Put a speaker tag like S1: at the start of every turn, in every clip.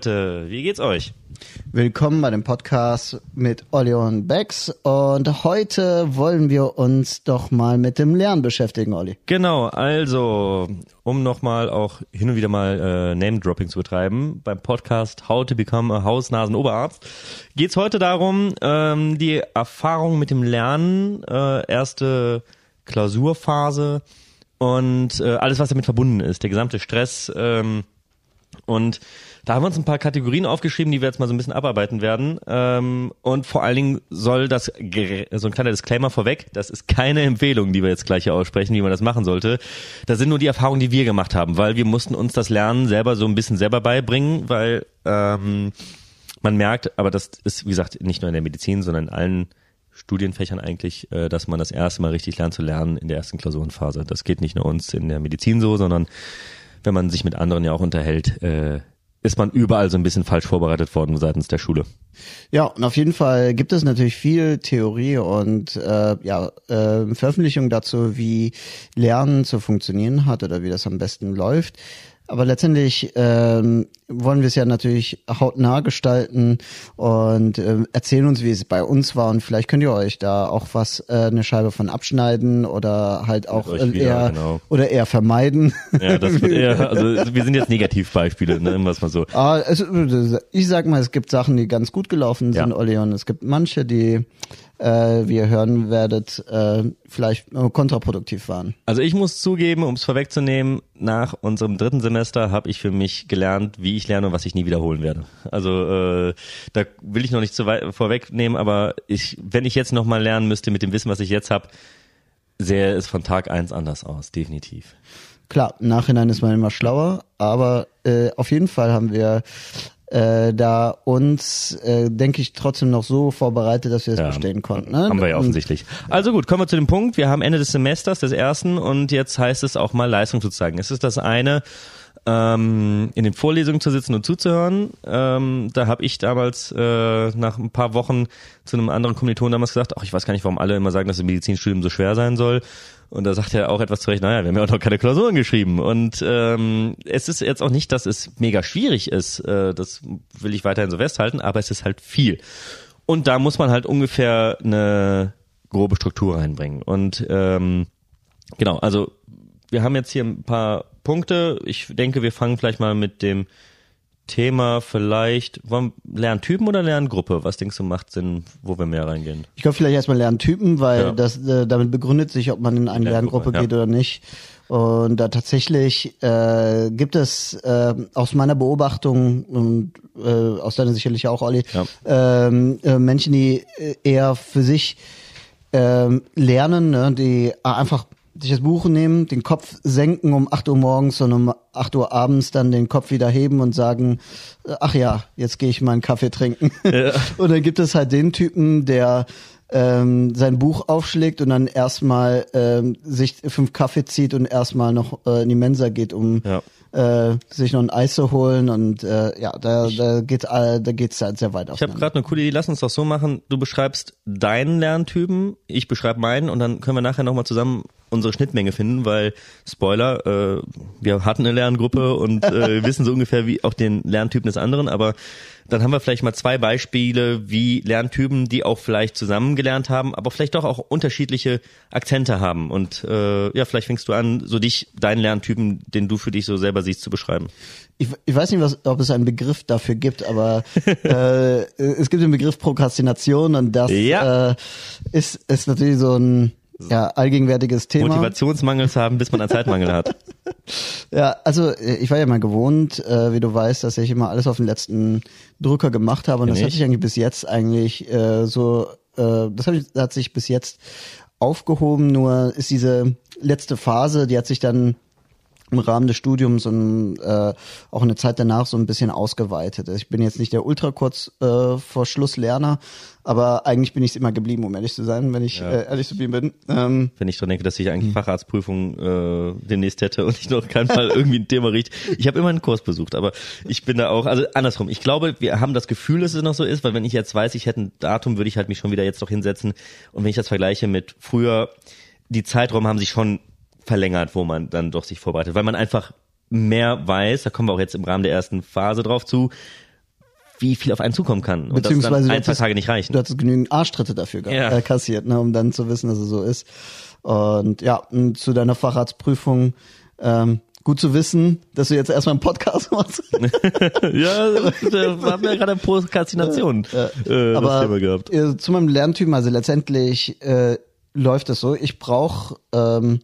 S1: Leute, wie geht's euch?
S2: Willkommen bei dem Podcast mit Olli und Bex und heute wollen wir uns doch mal mit dem Lernen beschäftigen, Olli.
S1: Genau, also um nochmal auch hin und wieder mal äh, Name-Dropping zu betreiben, beim Podcast How to Become a Haus-Nasen-Oberarzt geht's heute darum, ähm, die Erfahrung mit dem Lernen, äh, erste Klausurphase und äh, alles, was damit verbunden ist, der gesamte Stress ähm, und da haben wir uns ein paar Kategorien aufgeschrieben, die wir jetzt mal so ein bisschen abarbeiten werden. Ähm, und vor allen Dingen soll das, so ein kleiner Disclaimer vorweg, das ist keine Empfehlung, die wir jetzt gleich hier aussprechen, wie man das machen sollte. Das sind nur die Erfahrungen, die wir gemacht haben, weil wir mussten uns das Lernen selber so ein bisschen selber beibringen, weil ähm, man merkt, aber das ist, wie gesagt, nicht nur in der Medizin, sondern in allen Studienfächern eigentlich, äh, dass man das erste Mal richtig lernt zu lernen in der ersten Klausurenphase. Das geht nicht nur uns in der Medizin so, sondern wenn man sich mit anderen ja auch unterhält, äh, ist man überall so ein bisschen falsch vorbereitet worden seitens der Schule.
S2: Ja, und auf jeden Fall gibt es natürlich viel Theorie und äh, ja, äh, Veröffentlichungen dazu, wie Lernen zu funktionieren hat oder wie das am besten läuft. Aber letztendlich ähm, wollen wir es ja natürlich hautnah gestalten und äh, erzählen uns, wie es bei uns war. Und vielleicht könnt ihr euch da auch was äh, eine Scheibe von abschneiden oder halt auch äh, wieder, eher genau. oder eher vermeiden.
S1: Ja, das wird eher, also wir sind jetzt Negativbeispiele, ne, was mal so.
S2: Ah, es, ich sag mal, es gibt Sachen, die ganz gut gelaufen sind, ja. Und es gibt manche, die äh, wie ihr hören werdet, äh, vielleicht kontraproduktiv waren.
S1: Also ich muss zugeben, um es vorwegzunehmen, nach unserem dritten Semester habe ich für mich gelernt, wie ich lerne und was ich nie wiederholen werde. Also äh, da will ich noch nicht zu weit vorwegnehmen, aber ich, wenn ich jetzt nochmal lernen müsste mit dem Wissen, was ich jetzt habe, sähe es von Tag eins anders aus, definitiv.
S2: Klar, im Nachhinein ist man immer schlauer, aber äh, auf jeden Fall haben wir äh, da uns, äh, denke ich, trotzdem noch so vorbereitet, dass wir es ja, bestehen konnten. Ne?
S1: Haben wir ja offensichtlich. Also gut, kommen wir zu dem Punkt. Wir haben Ende des Semesters, des ersten, und jetzt heißt es auch mal Leistung zu zeigen. Es ist das eine, ähm, in den Vorlesungen zu sitzen und zuzuhören. Ähm, da habe ich damals äh, nach ein paar Wochen zu einem anderen Kommiliton damals gesagt, ach, ich weiß gar nicht, warum alle immer sagen, dass das Medizinstudium so schwer sein soll. Und da sagt er auch etwas zurecht, naja, wir haben ja auch noch keine Klausuren geschrieben. Und ähm, es ist jetzt auch nicht, dass es mega schwierig ist, äh, das will ich weiterhin so festhalten, aber es ist halt viel. Und da muss man halt ungefähr eine grobe Struktur reinbringen. Und ähm, genau, also wir haben jetzt hier ein paar Punkte. Ich denke, wir fangen vielleicht mal mit dem Thema vielleicht, wollen Lerntypen oder Lerngruppe? Was denkst du macht Sinn, wo wir mehr reingehen?
S2: Ich glaube vielleicht erstmal Lerntypen, weil ja. das äh, damit begründet sich, ob man in eine Lerngruppe, Lerngruppe geht ja. oder nicht. Und da tatsächlich äh, gibt es äh, aus meiner Beobachtung und äh, aus deiner sicherlich auch, Olli, ja. ähm, äh, Menschen, die äh, eher für sich ähm, lernen, ne, die einfach sich das Buch nehmen, den Kopf senken um 8 Uhr morgens und um 8 Uhr abends dann den Kopf wieder heben und sagen, äh, ach ja, jetzt gehe ich mal einen Kaffee trinken. Ja. und dann gibt es halt den Typen, der ähm, sein Buch aufschlägt und dann erstmal ähm, sich fünf Kaffee zieht und erstmal noch äh, in die Mensa geht, um ja äh, sich noch ein Eis zu holen und äh, ja, da, da geht äh, da geht's halt sehr weit
S1: Ich habe gerade eine coole Idee, lass uns doch so machen, du beschreibst deinen Lerntypen, ich beschreibe meinen und dann können wir nachher nochmal zusammen unsere Schnittmenge finden, weil Spoiler, äh, wir hatten eine Lerngruppe und äh, wissen so ungefähr wie auch den Lerntypen des anderen, aber dann haben wir vielleicht mal zwei Beispiele, wie Lerntypen, die auch vielleicht zusammen gelernt haben, aber vielleicht doch auch unterschiedliche Akzente haben. Und äh, ja, vielleicht fängst du an, so dich, deinen Lerntypen, den du für dich so selber siehst, zu beschreiben.
S2: Ich, ich weiß nicht, was, ob es einen Begriff dafür gibt, aber äh, es gibt den Begriff Prokrastination und das ja. äh, ist, ist natürlich so ein ja, allgegenwärtiges Thema.
S1: Motivationsmangel zu haben, bis man einen Zeitmangel hat.
S2: ja, also äh, ich war ja mal gewohnt, äh, wie du weißt, dass ich immer alles auf den letzten Drücker gemacht habe und ja, das hat sich eigentlich bis jetzt eigentlich äh, so, äh, das hat, hat sich bis jetzt aufgehoben, nur ist diese letzte Phase, die hat sich dann im Rahmen des Studiums und äh, auch eine Zeit danach so ein bisschen ausgeweitet. Ich bin jetzt nicht der ultra kurz äh, vor Schluss Lerner, aber eigentlich bin ich es immer geblieben, um ehrlich zu sein, wenn ich ja. äh, ehrlich zu ihm bin.
S1: Ähm, wenn ich dran denke, dass ich eigentlich Facharztprüfung äh, demnächst hätte und ich noch kein Mal irgendwie ein Thema riecht. Ich habe immer einen Kurs besucht, aber ich bin da auch, also andersrum. Ich glaube, wir haben das Gefühl, dass es noch so ist, weil wenn ich jetzt weiß, ich hätte ein Datum, würde ich halt mich schon wieder jetzt noch hinsetzen. Und wenn ich das vergleiche mit früher, die Zeiträume haben sich schon verlängert, wo man dann doch sich vorbereitet, weil man einfach mehr weiß, da kommen wir auch jetzt im Rahmen der ersten Phase drauf zu, wie viel auf einen zukommen kann.
S2: Und Beziehungsweise
S1: dass ein, zwei Tage nicht reichen.
S2: Du hattest genügend Arschtritte dafür ja. äh, kassiert, ne, um dann zu wissen, dass es so ist. Und ja, und zu deiner Facharztprüfung, ähm, gut zu wissen, dass du jetzt erstmal einen Podcast machst.
S1: ja, da haben wir gerade Prokrastination
S2: ja, äh, Aber gehabt. Äh, zu meinem Lerntypen, also letztendlich äh, läuft es so, ich brauche ähm,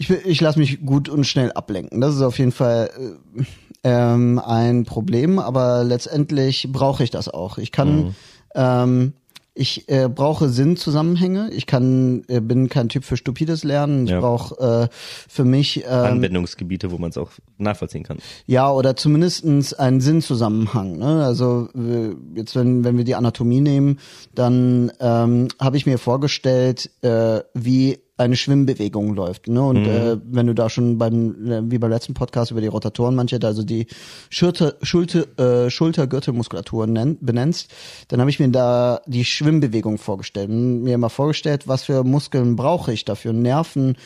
S2: ich, ich lasse mich gut und schnell ablenken. Das ist auf jeden Fall äh, ähm, ein Problem, aber letztendlich brauche ich das auch. Ich kann, mhm. ähm, ich äh, brauche Sinnzusammenhänge. Ich kann, äh, bin kein Typ für stupides Lernen. Ich ja. brauche äh, für mich ähm,
S1: Anwendungsgebiete, wo man es auch nachvollziehen kann.
S2: Ja, oder zumindestens einen Sinnzusammenhang. Ne? Also äh, jetzt, wenn wenn wir die Anatomie nehmen, dann ähm, habe ich mir vorgestellt, äh, wie eine Schwimmbewegung läuft. Ne? Und mhm. äh, wenn du da schon beim, äh, wie beim letzten Podcast über die Rotatoren manche, also die Schulter, Schulter, äh, Schultergürtelmuskulatur nennt, benennst, dann habe ich mir da die Schwimmbewegung vorgestellt. Und mir immer vorgestellt, was für Muskeln brauche ich dafür, Nerven,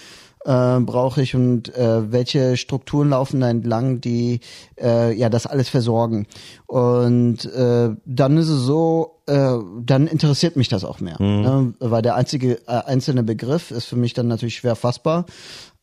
S2: äh, brauche ich und äh, welche Strukturen laufen da entlang, die äh, ja das alles versorgen. Und äh, dann ist es so, äh, dann interessiert mich das auch mehr, mhm. ne? weil der einzige äh, einzelne Begriff ist für mich dann natürlich schwer fassbar.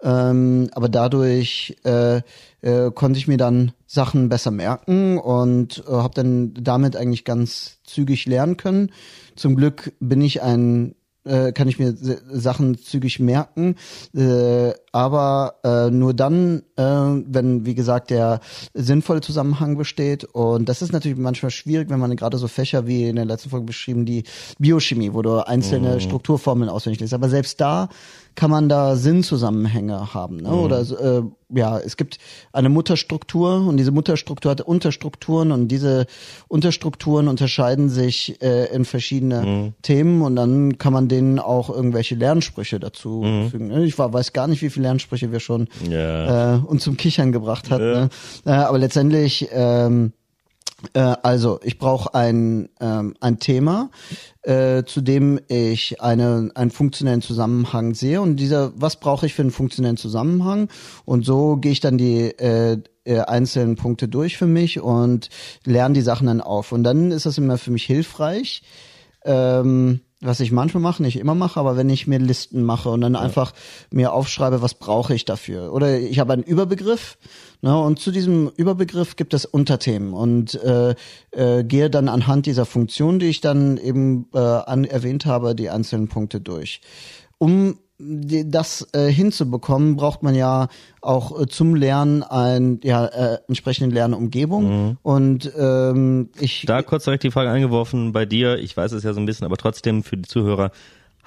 S2: Ähm, aber dadurch äh, äh, konnte ich mir dann Sachen besser merken und äh, habe dann damit eigentlich ganz zügig lernen können. Zum Glück bin ich ein äh, kann ich mir Sachen zügig merken, äh, aber äh, nur dann, äh, wenn, wie gesagt, der sinnvolle Zusammenhang besteht. Und das ist natürlich manchmal schwierig, wenn man gerade so Fächer wie in der letzten Folge beschrieben, die Biochemie, wo du einzelne mhm. Strukturformeln auswendig liest. Aber selbst da kann man da Sinnzusammenhänge haben. Ne? Mhm. Oder äh, ja, es gibt eine Mutterstruktur und diese Mutterstruktur hat Unterstrukturen und diese Unterstrukturen unterscheiden sich äh, in verschiedene mhm. Themen und dann kann man denen auch irgendwelche Lernsprüche dazu mhm. fügen. Ne? Ich war, weiß gar nicht, wie viele Lernsprüche wir schon ja. äh, uns zum Kichern gebracht hatten. Ja. Ne? Äh, aber letztendlich ähm, äh, also, ich brauche ein, ähm, ein Thema, äh, zu dem ich eine, einen funktionellen Zusammenhang sehe. Und dieser, was brauche ich für einen funktionellen Zusammenhang? Und so gehe ich dann die äh, äh, einzelnen Punkte durch für mich und lerne die Sachen dann auf. Und dann ist das immer für mich hilfreich. Ähm, was ich manchmal mache, nicht immer mache, aber wenn ich mir Listen mache und dann ja. einfach mir aufschreibe, was brauche ich dafür. Oder ich habe einen Überbegriff ne, und zu diesem Überbegriff gibt es Unterthemen und äh, äh, gehe dann anhand dieser Funktion, die ich dann eben äh, an, erwähnt habe, die einzelnen Punkte durch. Um das äh, hinzubekommen, braucht man ja auch äh, zum Lernen ein ja äh, entsprechende Lernumgebung mhm. und ähm, ich
S1: da kurz direkt die Frage eingeworfen bei dir. Ich weiß es ja so ein bisschen, aber trotzdem für die Zuhörer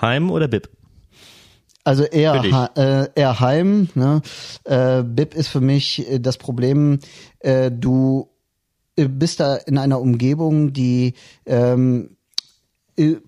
S1: Heim oder Bib?
S2: Also eher äh, eher Heim. Ne? Äh, Bib ist für mich äh, das Problem. Äh, du äh, bist da in einer Umgebung, die ähm, äh,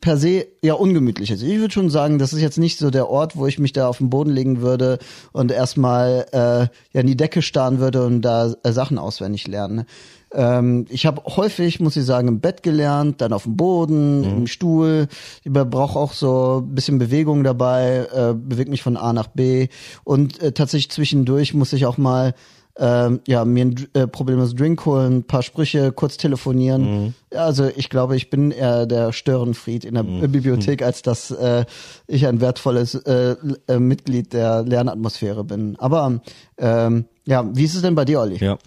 S2: per se ja ungemütlich ist. Ich würde schon sagen, das ist jetzt nicht so der Ort, wo ich mich da auf den Boden legen würde und erstmal äh, ja in die Decke starren würde und da äh, Sachen auswendig lernen. Ähm, ich habe häufig, muss ich sagen, im Bett gelernt, dann auf dem Boden, mhm. im Stuhl. Ich brauche auch so ein bisschen Bewegung dabei, äh, bewege mich von A nach B und äh, tatsächlich zwischendurch muss ich auch mal ähm, ja, mir ein äh, problemloses Drink holen, ein paar Sprüche, kurz telefonieren. Mhm. Also ich glaube, ich bin eher der Störenfried in der mhm. Bibliothek, als dass äh, ich ein wertvolles äh, äh, Mitglied der Lernatmosphäre bin. Aber ähm, ja, wie ist es denn bei dir, Olli?
S1: Ja,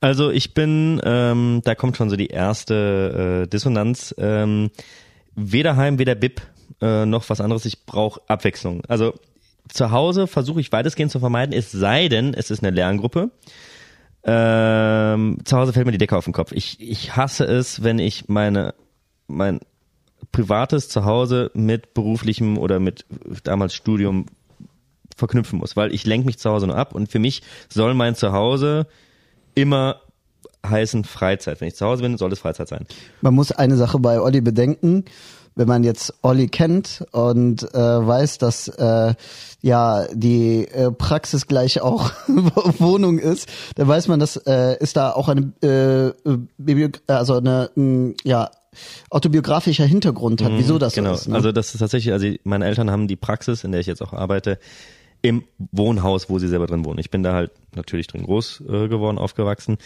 S1: also ich bin, ähm, da kommt schon so die erste äh, Dissonanz. Ähm, weder Heim, weder Bib äh, noch was anderes. Ich brauche Abwechslung. Also zu Hause versuche ich weitestgehend zu vermeiden, es sei denn, es ist eine Lerngruppe. Ähm, zu Hause fällt mir die Decke auf den Kopf. Ich, ich hasse es, wenn ich meine, mein privates Zuhause mit beruflichem oder mit damals Studium verknüpfen muss, weil ich lenke mich zu Hause nur ab und für mich soll mein Zuhause immer heißen Freizeit. Wenn ich zu Hause bin, soll es Freizeit sein.
S2: Man muss eine Sache bei Olli bedenken wenn man jetzt Olli kennt und äh, weiß, dass äh, ja die äh, Praxis gleich auch Wohnung ist, dann weiß man, dass äh, ist da auch eine äh, Bibliog also eine m, ja autobiografischer Hintergrund hat, mhm, wieso das
S1: genau.
S2: so ist.
S1: Ne? Also das ist tatsächlich, also meine Eltern haben die Praxis, in der ich jetzt auch arbeite, im Wohnhaus, wo sie selber drin wohnen. Ich bin da halt natürlich drin groß äh, geworden, aufgewachsen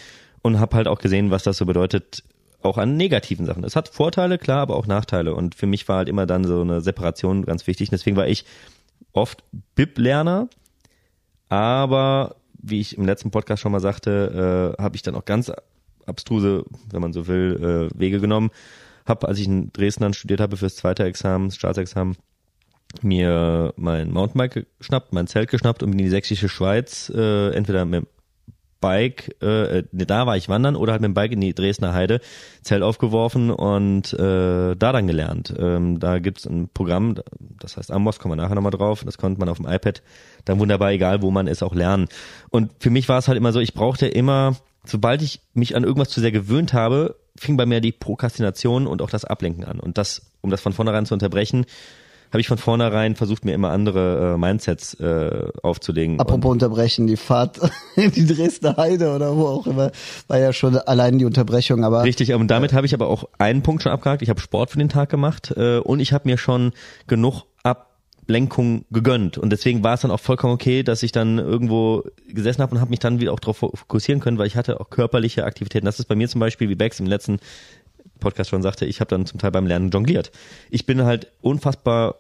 S1: und habe halt auch gesehen, was das so bedeutet, auch an negativen Sachen. Es hat Vorteile, klar, aber auch Nachteile. Und für mich war halt immer dann so eine Separation ganz wichtig. Deswegen war ich oft BIP-Lerner, aber wie ich im letzten Podcast schon mal sagte, äh, habe ich dann auch ganz abstruse, wenn man so will, äh, Wege genommen. Hab, als ich in Dresden dann studiert habe fürs zweite Examen, Staatsexamen, mir mein Mountainbike geschnappt, mein Zelt geschnappt und bin in die sächsische Schweiz, äh, entweder mit Bike, äh, ne, da war ich wandern oder halt mit dem Bike in die Dresdner Heide, Zelt aufgeworfen und äh, da dann gelernt. Ähm, da gibt's ein Programm, das heißt Amos, kommen wir nachher nochmal drauf, das konnte man auf dem iPad dann wunderbar, egal wo man ist, auch lernen. Und für mich war es halt immer so, ich brauchte immer, sobald ich mich an irgendwas zu sehr gewöhnt habe, fing bei mir die Prokrastination und auch das Ablenken an. Und das, um das von vornherein zu unterbrechen, habe ich von vornherein versucht, mir immer andere äh, Mindsets äh, aufzulegen.
S2: Apropos und unterbrechen, die Fahrt in die Dresdner Heide oder wo auch immer, war ja schon allein die Unterbrechung. Aber
S1: Richtig, und damit habe ich aber auch einen Punkt schon abgehakt. Ich habe Sport für den Tag gemacht äh, und ich habe mir schon genug Ablenkung gegönnt. Und deswegen war es dann auch vollkommen okay, dass ich dann irgendwo gesessen habe und habe mich dann wieder auch darauf fokussieren können, weil ich hatte auch körperliche Aktivitäten. Das ist bei mir zum Beispiel, wie Bex im letzten Podcast schon sagte, ich habe dann zum Teil beim Lernen jongliert. Ich bin halt unfassbar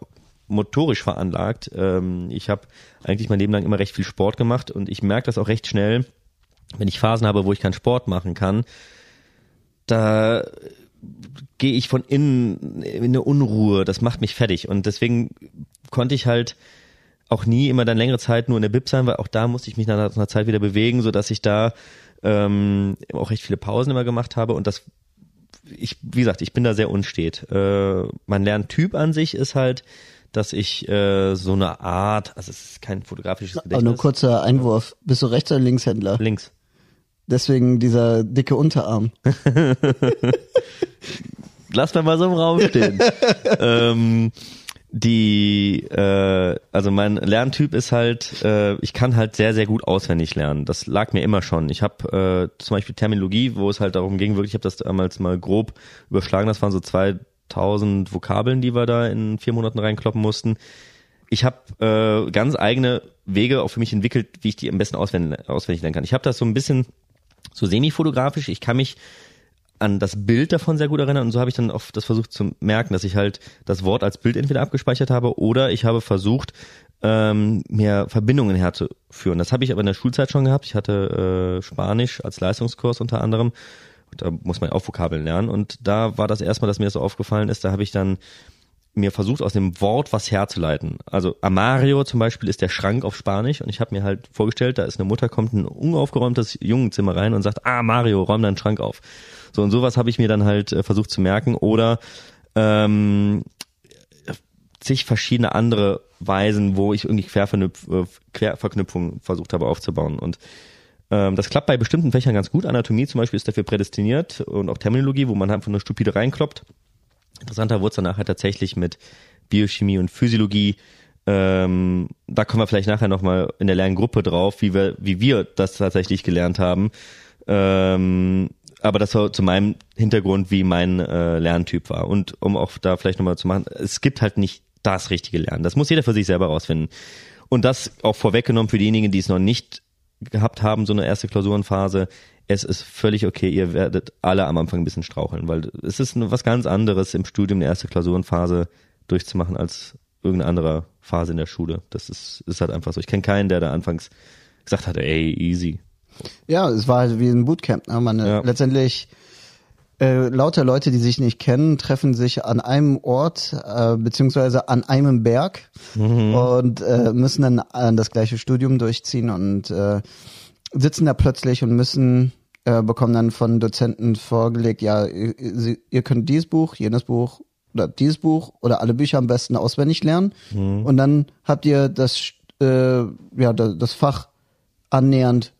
S1: motorisch veranlagt. Ähm, ich habe eigentlich mein Leben lang immer recht viel Sport gemacht und ich merke das auch recht schnell, wenn ich Phasen habe, wo ich keinen Sport machen kann, da gehe ich von innen in eine Unruhe. Das macht mich fertig und deswegen konnte ich halt auch nie immer dann längere Zeit nur in der Bib sein, weil auch da musste ich mich nach einer Zeit wieder bewegen, so dass ich da ähm, auch recht viele Pausen immer gemacht habe und das ich, wie gesagt, ich bin da sehr unstet. Äh, mein Lerntyp an sich ist halt, dass ich äh, so eine Art, also es ist kein fotografisches
S2: Gedächtnis. Aber nur kurzer Einwurf. Bist du Rechts- oder Linkshändler?
S1: Links.
S2: Deswegen dieser dicke Unterarm.
S1: Lass mal mal so im Raum stehen. ähm, die, äh, also mein Lerntyp ist halt, äh, ich kann halt sehr, sehr gut auswendig lernen. Das lag mir immer schon. Ich habe äh, zum Beispiel Terminologie, wo es halt darum ging, wirklich, ich habe das damals mal grob überschlagen, das waren so 2000 Vokabeln, die wir da in vier Monaten reinkloppen mussten. Ich habe äh, ganz eigene Wege auch für mich entwickelt, wie ich die am besten auswendig, lernen kann. Ich habe das so ein bisschen so semi-fotografisch. Ich kann mich an das Bild davon sehr gut erinnern und so habe ich dann auch das versucht zu merken, dass ich halt das Wort als Bild entweder abgespeichert habe oder ich habe versucht, ähm, mehr Verbindungen herzuführen. Das habe ich aber in der Schulzeit schon gehabt. Ich hatte äh, Spanisch als Leistungskurs unter anderem. Da muss man auch Vokabeln lernen. Und da war das erstmal, dass mir das so aufgefallen ist, da habe ich dann mir versucht, aus dem Wort was herzuleiten. Also Amario zum Beispiel ist der Schrank auf Spanisch und ich habe mir halt vorgestellt, da ist eine Mutter, kommt in ein unaufgeräumtes Jungenzimmer rein und sagt, ah Mario, räum deinen Schrank auf. So und sowas habe ich mir dann halt äh, versucht zu merken oder ähm, zig verschiedene andere Weisen, wo ich irgendwie Querverknüpf Querverknüpfungen versucht habe aufzubauen und ähm, das klappt bei bestimmten Fächern ganz gut. Anatomie zum Beispiel ist dafür prädestiniert und auch Terminologie, wo man einfach nur stupide reinkloppt. Interessanter wurde es dann nachher tatsächlich mit Biochemie und Physiologie. Ähm, da kommen wir vielleicht nachher nochmal in der Lerngruppe drauf, wie wir, wie wir das tatsächlich gelernt haben. Ähm, aber das war zu meinem Hintergrund, wie mein äh, Lerntyp war. Und um auch da vielleicht nochmal zu machen, es gibt halt nicht das richtige Lernen. Das muss jeder für sich selber rausfinden. Und das auch vorweggenommen für diejenigen, die es noch nicht gehabt haben, so eine erste Klausurenphase. Es ist völlig okay, ihr werdet alle am Anfang ein bisschen straucheln, weil es ist was ganz anderes im Studium eine erste Klausurenphase durchzumachen als irgendeine andere Phase in der Schule. Das ist, ist halt einfach so. Ich kenne keinen, der da anfangs gesagt hat, ey, easy.
S2: Ja, es war halt wie ein Bootcamp. Ne? Man, ja. Letztendlich äh, lauter Leute, die sich nicht kennen, treffen sich an einem Ort äh, beziehungsweise an einem Berg mhm. und äh, müssen dann äh, das gleiche Studium durchziehen und äh, sitzen da plötzlich und müssen äh, bekommen dann von Dozenten vorgelegt, ja, ihr, ihr könnt dieses Buch, jenes Buch oder dieses Buch oder alle Bücher am besten auswendig lernen mhm. und dann habt ihr das äh, ja das Fach annähernd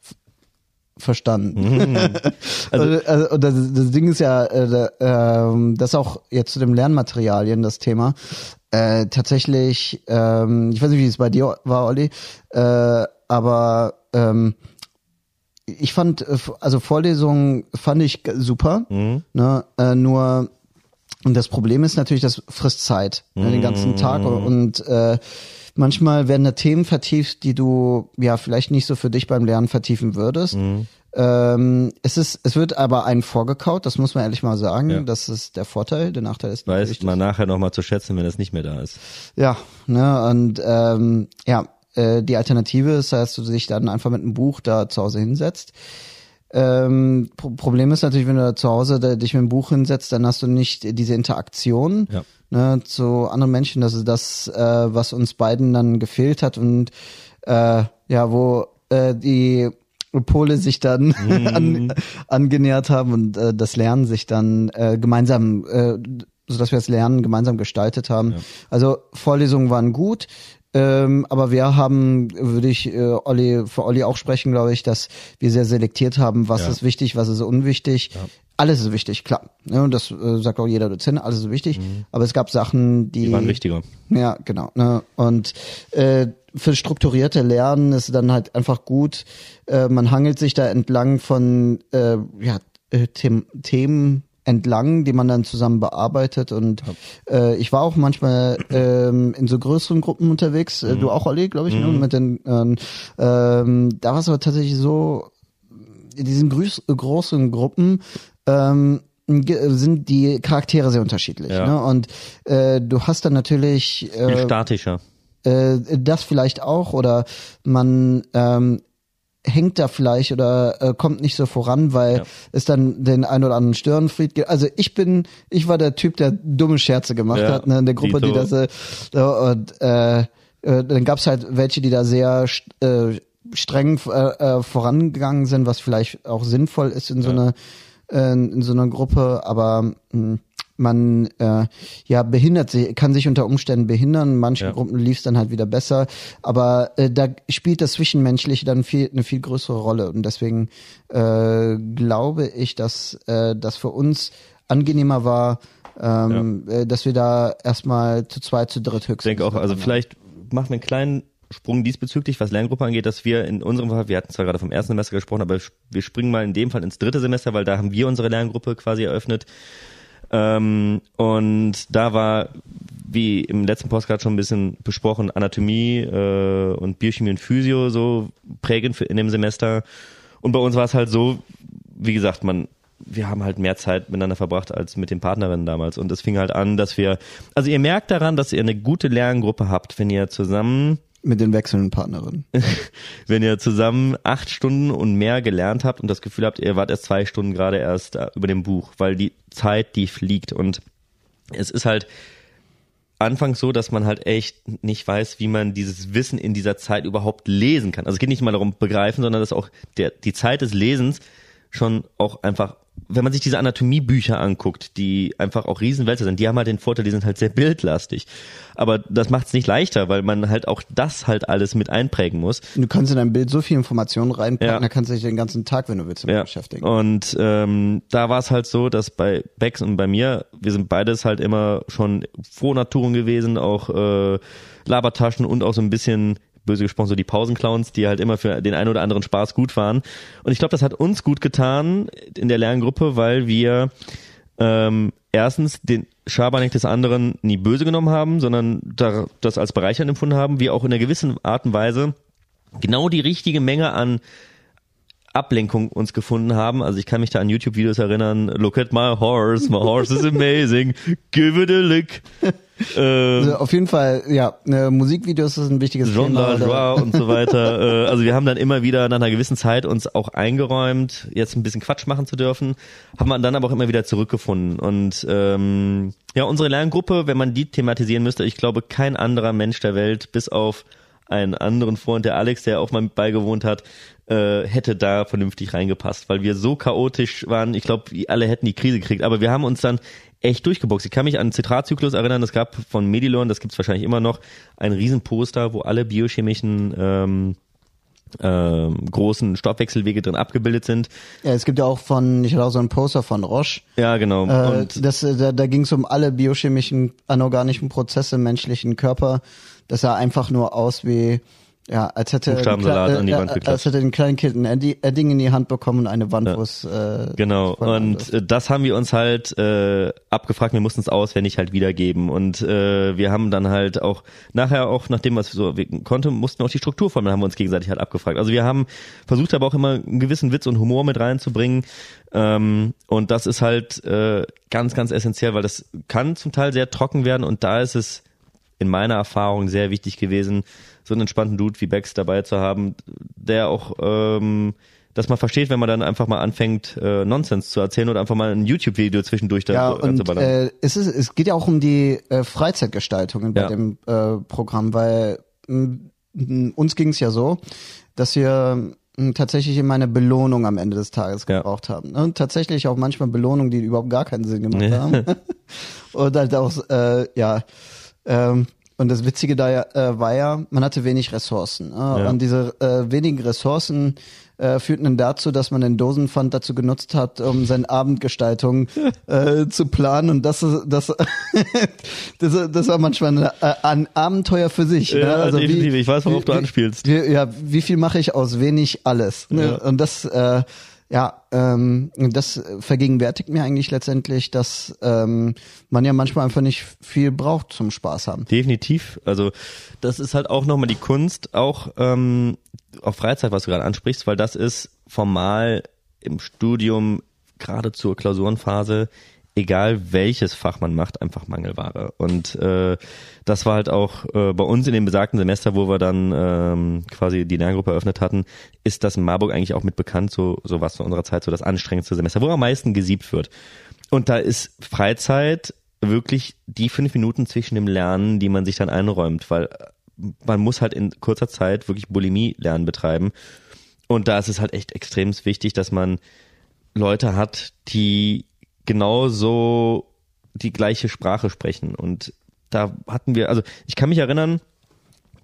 S2: verstanden. Mhm. Also, also das, das, Ding ist ja, äh, äh, das auch jetzt zu dem Lernmaterialien das Thema. Äh, tatsächlich, ähm, ich weiß nicht, wie es bei dir war, Olli, äh, aber ähm, ich fand, äh, also Vorlesungen fand ich super, mhm. ne, äh, nur und das Problem ist natürlich, das frisst Zeit, ne, den ganzen Tag und, und äh, manchmal werden da Themen vertieft, die du ja vielleicht nicht so für dich beim Lernen vertiefen würdest. Mhm. Ähm, es ist, es wird aber einen vorgekaut, das muss man ehrlich mal sagen. Ja. Das ist der Vorteil, der Nachteil ist
S1: Weiß man nachher nochmal zu schätzen, wenn es nicht mehr da ist.
S2: Ja, ne, und ähm, ja, äh, die Alternative ist, dass du dich dann einfach mit einem Buch da zu Hause hinsetzt. Ähm, Pro Problem ist natürlich, wenn du zu Hause da, dich mit einem Buch hinsetzt, dann hast du nicht diese Interaktion ja. ne, zu anderen Menschen. Das ist das, äh, was uns beiden dann gefehlt hat und äh, ja, wo äh, die Pole sich dann mm. an, angenähert haben und äh, das Lernen sich dann äh, gemeinsam, äh, so dass wir das Lernen gemeinsam gestaltet haben. Ja. Also Vorlesungen waren gut. Ähm, aber wir haben, würde ich äh, Olli, für Olli auch sprechen, glaube ich, dass wir sehr selektiert haben, was ja. ist wichtig, was ist unwichtig. Ja. Alles ist wichtig, klar. Ja, und das äh, sagt auch jeder Dozent, alles ist wichtig. Mhm. Aber es gab Sachen, die.
S1: Die waren wichtiger.
S2: Ja, genau. Ne? Und äh, für strukturierte Lernen ist dann halt einfach gut, äh, man hangelt sich da entlang von äh, ja, äh, Themen, Themen entlang, die man dann zusammen bearbeitet. Und ja. äh, ich war auch manchmal ähm, in so größeren Gruppen unterwegs. Äh, mhm. Du auch, Olli, glaube ich, ne? mhm. ne? mit den ähm, ähm, da war es aber tatsächlich so, in diesen grüß, großen Gruppen ähm, sind die Charaktere sehr unterschiedlich. Ja. Ne? Und äh, du hast dann natürlich
S1: äh, Viel statischer.
S2: Äh, das vielleicht auch oder man ähm, hängt da vielleicht oder äh, kommt nicht so voran, weil ja. es dann den ein oder anderen Störenfried gibt. Also ich bin, ich war der Typ, der dumme Scherze gemacht ja, hat, ne, in der Gruppe, Dito. die das äh, und äh, äh, dann gab's halt welche, die da sehr äh, streng äh, äh, vorangegangen sind, was vielleicht auch sinnvoll ist in so ja. einer äh, in so einer Gruppe, aber mh, hm, man äh, ja behindert sich, kann sich unter Umständen behindern. Manche ja. Gruppen lief es dann halt wieder besser, aber äh, da spielt das Zwischenmenschliche dann viel eine viel größere Rolle und deswegen äh, glaube ich, dass äh, das für uns angenehmer war, ähm, ja. äh, dass wir da erstmal zu zweit, zu dritt höchstens.
S1: Ich denke auch, also vielleicht machen wir einen kleinen Sprung diesbezüglich, was Lerngruppe angeht, dass wir in unserem Fall, wir hatten zwar gerade vom ersten Semester gesprochen, aber wir springen mal in dem Fall ins dritte Semester, weil da haben wir unsere Lerngruppe quasi eröffnet. Ähm, und da war, wie im letzten Postcard schon ein bisschen besprochen, Anatomie äh, und Biochemie und Physio so prägend für, in dem Semester. Und bei uns war es halt so, wie gesagt, man wir haben halt mehr Zeit miteinander verbracht als mit den Partnerinnen damals. Und es fing halt an, dass wir, also ihr merkt daran, dass ihr eine gute Lerngruppe habt, wenn ihr zusammen
S2: mit den wechselnden Partnerinnen.
S1: Wenn ihr zusammen acht Stunden und mehr gelernt habt und das Gefühl habt, ihr wart erst zwei Stunden gerade erst äh, über dem Buch, weil die Zeit, die fliegt und es ist halt anfangs so, dass man halt echt nicht weiß, wie man dieses Wissen in dieser Zeit überhaupt lesen kann. Also es geht nicht mal darum begreifen, sondern dass auch der, die Zeit des Lesens schon auch einfach wenn man sich diese Anatomiebücher anguckt, die einfach auch Riesenwälzer sind, die haben halt den Vorteil, die sind halt sehr bildlastig. Aber das macht es nicht leichter, weil man halt auch das halt alles mit einprägen muss.
S2: Du kannst in dein Bild so viel Informationen reinpacken, ja. da kannst du dich den ganzen Tag, wenn du willst, damit ja. beschäftigen.
S1: Und ähm, da war es halt so, dass bei Bex und bei mir, wir sind beides halt immer schon Frohnaturen gewesen, auch äh, Labertaschen und auch so ein bisschen böse gesprochen, so die Pausenclowns, die halt immer für den einen oder anderen Spaß gut waren. Und ich glaube, das hat uns gut getan in der Lerngruppe, weil wir ähm, erstens den Schabernack des anderen nie böse genommen haben, sondern da, das als bereichernd empfunden haben, wir auch in einer gewissen Art und Weise genau die richtige Menge an Ablenkung uns gefunden haben. Also ich kann mich da an YouTube-Videos erinnern. Look at my horse, my horse is amazing. Give it a lick.
S2: Äh, also auf jeden Fall, ja, äh, Musikvideos ist ein wichtiges
S1: Jean Thema. Jean und so weiter. äh, also wir haben dann immer wieder nach einer gewissen Zeit uns auch eingeräumt, jetzt ein bisschen Quatsch machen zu dürfen, haben wir dann aber auch immer wieder zurückgefunden. Und ähm, ja, unsere Lerngruppe, wenn man die thematisieren müsste, ich glaube, kein anderer Mensch der Welt, bis auf einen anderen Freund, der Alex, der auch mal mit beigewohnt hat, äh, hätte da vernünftig reingepasst, weil wir so chaotisch waren. Ich glaube, alle hätten die Krise gekriegt. Aber wir haben uns dann echt durchgeboxt. Ich kann mich an einen Zitratzyklus erinnern, es gab von Medilon, das gibt's wahrscheinlich immer noch, ein Riesenposter, wo alle biochemischen ähm, ähm, großen Stoffwechselwege drin abgebildet sind.
S2: Ja, es gibt ja auch von, ich hatte auch so ein Poster von Roche.
S1: Ja, genau.
S2: Äh, und das, da, da ging es um alle biochemischen, anorganischen Prozesse im menschlichen Körper. Das sah einfach nur aus wie ja, als hätte,
S1: Buchstabensalat
S2: äh, als hätte ein kleines Kind ein Eddi- Edding in die Hand bekommen und eine Wand,
S1: Ja.
S2: wo es äh,
S1: Genau, und äh, das haben wir uns halt äh, abgefragt, wir mussten es auswendig halt wiedergeben. Und äh, wir haben dann halt auch nachher auch, nachdem was so wir konnte, mussten wir auch die Strukturformeln haben wir uns gegenseitig halt abgefragt. Also wir haben versucht aber auch immer einen gewissen Witz und Humor mit reinzubringen. Ähm, und das ist halt äh, ganz, ganz essentiell, weil das kann zum Teil sehr trocken werden und da ist es in meiner Erfahrung sehr wichtig gewesen, so einen entspannten Dude wie Bex dabei zu haben, der auch ähm, dass man versteht, wenn man dann einfach mal anfängt, äh, Nonsens zu erzählen oder einfach mal ein YouTube-Video zwischendurch da
S2: Ja, und äh, es, ist, es geht ja auch um die äh, Freizeitgestaltung bei
S1: Ja.
S2: dem äh, Programm, weil uns ging es ja so, dass wir tatsächlich immer eine Belohnung am Ende des Tages
S1: Ja.
S2: gebraucht haben. ne? Und tatsächlich auch manchmal Belohnungen, die überhaupt gar keinen Sinn gemacht
S1: Nee.
S2: haben. und halt auch, äh, ja, ähm, und das Witzige da äh, war ja, man hatte wenig Ressourcen. Äh,
S1: Ja.
S2: Und diese äh, wenigen Ressourcen äh, führten dann dazu, dass man den Dosenpfand dazu genutzt hat, um seine Abendgestaltung äh, zu planen. Und das ist das, das, das war manchmal ein, äh, ein Abenteuer für sich. ne?
S1: Ja, definitiv. Ich weiß, worauf du anspielst.
S2: Wie, ja, wie viel mache ich aus wenig alles? Ne?
S1: Ja.
S2: Und das, ja, ähm, das vergegenwärtigt mir eigentlich letztendlich, dass ähm, man ja manchmal einfach nicht viel braucht zum Spaß haben.
S1: Definitiv. Also das ist halt auch nochmal die Kunst, auch ähm, auf Freizeit, was du gerade ansprichst, weil das ist formal im Studium gerade zur Klausurenphase, egal welches Fach man macht, einfach Mangelware. Und äh, das war halt auch äh, bei uns in dem besagten Semester, wo wir dann ähm, quasi die Lerngruppe eröffnet hatten, ist das in Marburg eigentlich auch mit bekannt, so, so was zu unserer Zeit so das anstrengendste Semester, wo am meisten gesiebt wird. Und da ist Freizeit wirklich die fünf Minuten zwischen dem Lernen, die man sich dann einräumt, weil man muss halt in kurzer Zeit wirklich Bulimie-Lernen betreiben. Und da ist es halt echt extrem wichtig, dass man Leute hat, die genauso die gleiche Sprache sprechen. Und da hatten wir, also ich kann mich erinnern,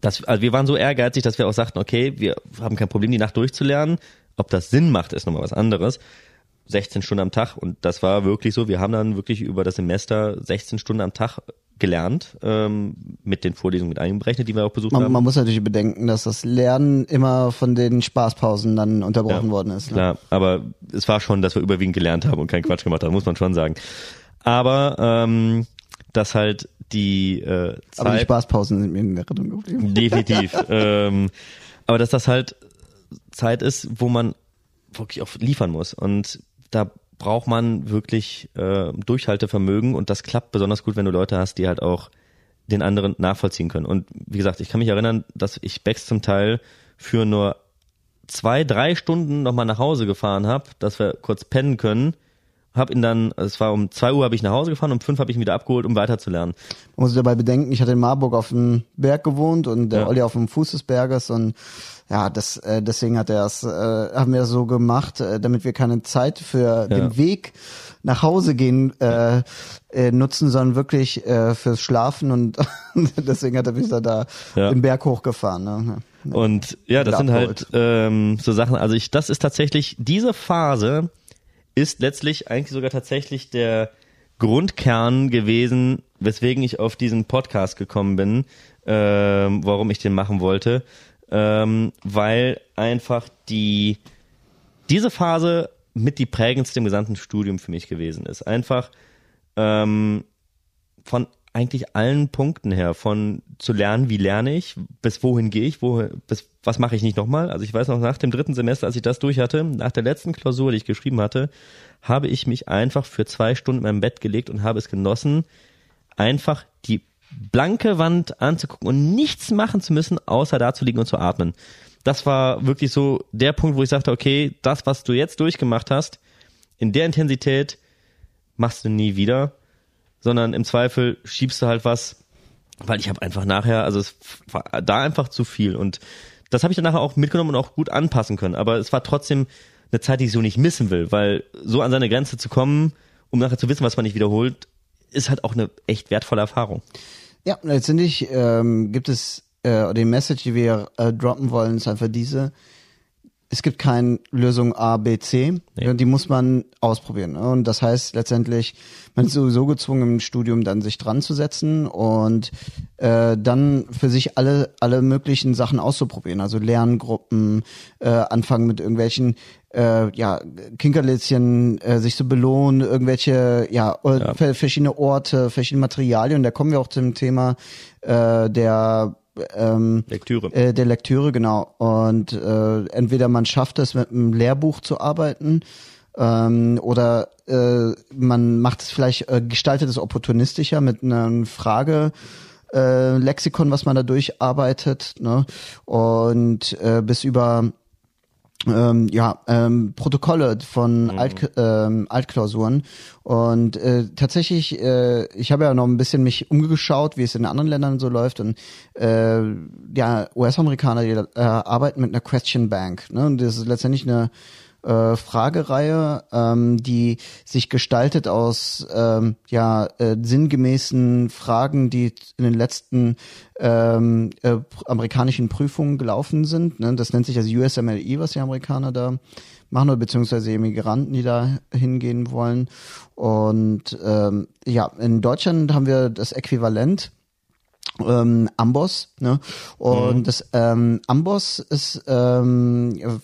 S1: dass, also wir waren so ehrgeizig, dass wir auch sagten, okay, wir haben kein Problem, die Nacht durchzulernen. Ob das Sinn macht, ist nochmal was anderes. 16 Stunden am Tag und das war wirklich so. Wir haben dann wirklich über das Semester 16 Stunden am Tag gelernt, ähm, mit den Vorlesungen mit einberechnet, die wir auch besucht
S2: Man,
S1: haben.
S2: man muss natürlich bedenken, dass das Lernen immer von den Spaßpausen dann unterbrochen
S1: Ja,
S2: worden ist. Ne?
S1: Klar, aber es war schon, dass wir überwiegend gelernt haben und keinen Quatsch gemacht haben, muss man schon sagen. Aber ähm, dass halt die äh, Zeit
S2: Aber die Spaßpausen sind mir in Erinnerung geblieben.
S1: Definitiv. ähm, aber dass das halt Zeit ist, wo man wirklich auch liefern muss. Und da braucht man wirklich äh, Durchhaltevermögen und das klappt besonders gut, wenn du Leute hast, die halt auch den anderen nachvollziehen können. Und wie gesagt, ich kann mich erinnern, dass ich Becks zum Teil für nur zwei, drei Stunden nochmal nach Hause gefahren habe, dass wir kurz pennen können. Hab ihn dann, es war um zwei Uhr habe ich nach Hause gefahren, um fünf habe ich ihn wieder abgeholt, um weiterzulernen.
S2: Man muss dabei bedenken, ich hatte in Marburg auf dem Berg gewohnt und der
S1: Ja.
S2: Olli auf dem Fuß des Berges und ja, das äh, deswegen hat er es, äh, haben wir so gemacht, äh, damit wir keine Zeit für den Weg nach Hause gehen äh, äh, nutzen, sondern wirklich äh, fürs Schlafen und deswegen hat er mich da, da
S1: Ja.
S2: den Berg hochgefahren. Ne?
S1: Und ja, das sind halt ähm, so Sachen. Also ich, das ist tatsächlich diese Phase ist letztlich eigentlich sogar tatsächlich der Grundkern gewesen, weswegen ich auf diesen Podcast gekommen bin, ähm, warum ich den machen wollte, ähm, weil einfach die diese Phase mit die prägendste im gesamten Studium für mich gewesen ist. Einfach ähm, von eigentlich allen Punkten her, von zu lernen, wie lerne ich, bis wohin gehe ich, wo, bis was mache ich nicht nochmal. Also ich weiß noch, nach dem dritten Semester, als ich das durch hatte, nach der letzten Klausur, die ich geschrieben hatte, habe ich mich einfach für zwei Stunden in meinem Bett gelegt und habe es genossen, einfach die blanke Wand anzugucken und nichts machen zu müssen, außer da zu liegen und zu atmen. Das war wirklich so der Punkt, wo ich sagte, okay, das, was du jetzt durchgemacht hast, in der Intensität machst du nie wieder, sondern im Zweifel schiebst du halt was, weil ich habe einfach nachher, also es war da einfach zu viel und das habe ich dann nachher auch mitgenommen und auch gut anpassen können, aber es war trotzdem eine Zeit, die ich so nicht missen will, weil so an seine Grenze zu kommen, um nachher zu wissen, was man nicht wiederholt, ist halt auch eine echt wertvolle Erfahrung.
S2: Ja, letztendlich ähm, gibt es äh, die Message, die wir äh, droppen wollen, ist einfach diese. Es gibt keine Lösung A, B, C. Nee. Die muss man ausprobieren. Ne? Und das heißt letztendlich, man ist sowieso gezwungen, im Studium dann sich dran zu setzen und äh, dann für sich alle, alle möglichen Sachen auszuprobieren. Also Lerngruppen, äh, anfangen mit irgendwelchen äh, ja, Kinkerlitzchen äh, sich zu belohnen, irgendwelche, ja, ja, verschiedene Orte, verschiedene Materialien. Da kommen wir auch zum Thema äh, der ähm,
S1: Lektüre.
S2: Äh, der Lektüre, genau. Und äh, entweder man schafft es, mit einem Lehrbuch zu arbeiten, ähm, oder äh, man macht es vielleicht, äh, gestaltet es opportunistischer mit einer Frage. Äh, Lexikon, was man da durcharbeitet, ne? Und äh, bis über ähm, ja, ähm, Protokolle von mhm. Alt, ähm, Altklausuren. Und äh, tatsächlich, äh, ich habe ja noch ein bisschen mich umgeschaut, wie es in anderen Ländern so läuft. Und äh, ja, US-Amerikaner, die äh, arbeiten mit einer Question Bank. Ne? Und das ist letztendlich eine äh, Fragereihe, ähm, die sich gestaltet aus ähm, ja äh, sinngemäßen Fragen, die in den letzten ähm, äh, amerikanischen Prüfungen gelaufen sind. Ne? Das nennt sich das USMLE, was die Amerikaner da machen, oder beziehungsweise Immigranten, die da hingehen wollen. Und ähm, ja, in Deutschland haben wir das Äquivalent ähm, Amboss, ne? Und mhm. das ähm, Amboss ist ähm,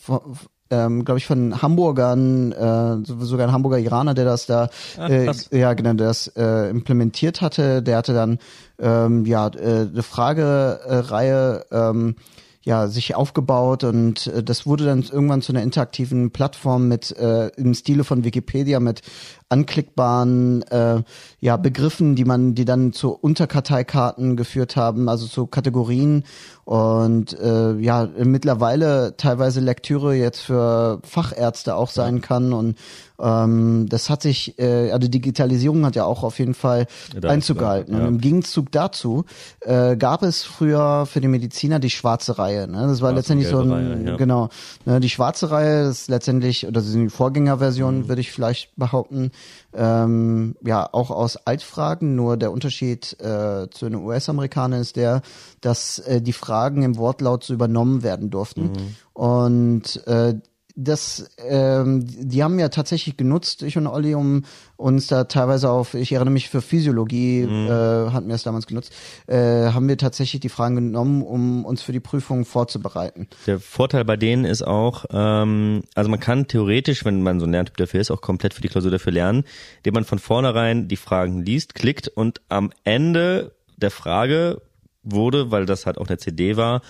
S2: ähm, glaube ich, von Hamburgern, äh, sogar ein Hamburger Iraner, der das da, äh, ja genau, der das äh, implementiert hatte. Der hatte dann ähm, ja äh, eine Fragereihe ähm, ja sich aufgebaut und äh, das wurde dann irgendwann zu einer interaktiven Plattform mit äh, im Stile von Wikipedia mit anklickbaren äh, ja Begriffen, die man, die dann zu Unterkarteikarten geführt haben, also zu Kategorien und äh, ja mittlerweile teilweise Lektüre jetzt für Fachärzte auch sein kann und ähm, das hat sich, äh, also Digitalisierung hat ja auch auf jeden Fall ja, Einzug gehalten. Ja. Und im Gegenzug dazu äh, gab es früher für die Mediziner die schwarze Reihe. Ne? Das war Schwarze letztendlich so ein, Reihe, ja. genau, ne? die schwarze Reihe ist letztendlich, oder das sind die Vorgängerversion, mhm. würde ich vielleicht behaupten, ähm, ja auch aus Altfragen. Nur der Unterschied äh, zu den US-Amerikanern ist der, dass äh, die Fragen im Wortlaut so übernommen werden durften. Mhm. Und äh, das, ähm, die haben ja tatsächlich genutzt, ich und Olli, um uns da teilweise auf, ich erinnere mich für Physiologie, mhm. äh, hatten wir es damals genutzt, äh, haben wir tatsächlich die Fragen genommen, um uns für die Prüfung vorzubereiten.
S1: Der Vorteil bei denen ist auch, ähm, also man kann theoretisch, wenn man so ein Lerntyp dafür ist, auch komplett für die Klausur dafür lernen, indem man von vornherein die Fragen liest, klickt und am Ende der Frage wurde, weil das halt auch eine CD war,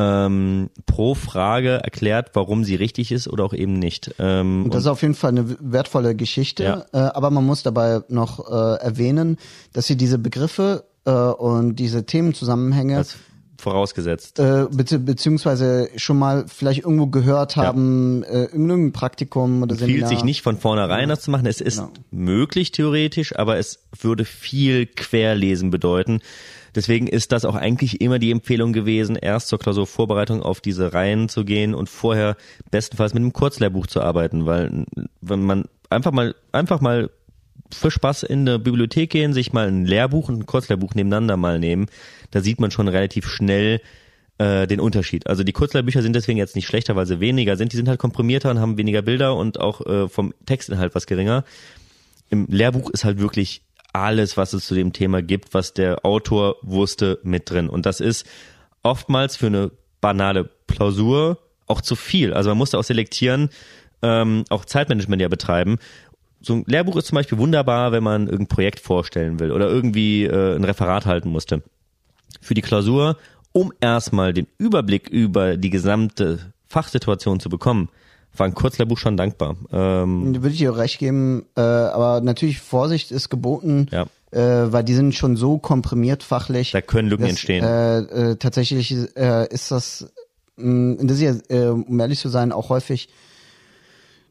S1: ähm, pro Frage erklärt, warum sie richtig ist oder auch eben nicht.
S2: Ähm, und das ist auf jeden Fall eine wertvolle Geschichte, ja. äh, aber man muss dabei noch äh, erwähnen, dass sie diese Begriffe äh, und diese Themenzusammenhänge das
S1: vorausgesetzt.
S2: Äh, be beziehungsweise schon mal vielleicht irgendwo gehört haben, ja. äh, irgendein Praktikum oder
S1: Seminar. Empfiehlt sich nicht von vornherein das zu machen. Es ist genau. möglich theoretisch, aber es würde viel Querlesen bedeuten. Deswegen ist das auch eigentlich immer die Empfehlung gewesen, erst zur Klausurvorbereitung auf diese Reihen zu gehen und vorher bestenfalls mit einem Kurzlehrbuch zu arbeiten, weil wenn man einfach mal einfach mal für Spaß in eine Bibliothek gehen, sich mal ein Lehrbuch und ein Kurzlehrbuch nebeneinander mal nehmen, da sieht man schon relativ schnell äh, den Unterschied. Also die Kurzlehrbücher sind deswegen jetzt nicht schlechter, weil sie weniger sind. Die sind halt komprimierter und haben weniger Bilder und auch äh, vom Textinhalt was geringer. Im Lehrbuch ist halt wirklich alles, was es zu dem Thema gibt, was der Autor wusste, mit drin. Und das ist oftmals für eine banale Klausur auch zu viel. Also man musste auch selektieren, ähm, auch Zeitmanagement ja betreiben. So ein Lehrbuch ist zum Beispiel wunderbar, wenn man irgendein Projekt vorstellen will oder irgendwie äh, ein Referat halten musste. Für die Klausur, um erstmal den Überblick über die gesamte Fachsituation zu bekommen, war ein Kurzlehrbuch schon dankbar.
S2: Ähm, Würde ich dir recht geben, äh, aber natürlich Vorsicht ist geboten, ja. äh, weil die sind schon so komprimiert fachlich.
S1: Da können Lücken dass, entstehen.
S2: Äh, äh, tatsächlich äh, ist das, mh, das ist ja, äh, um ehrlich zu sein, auch häufig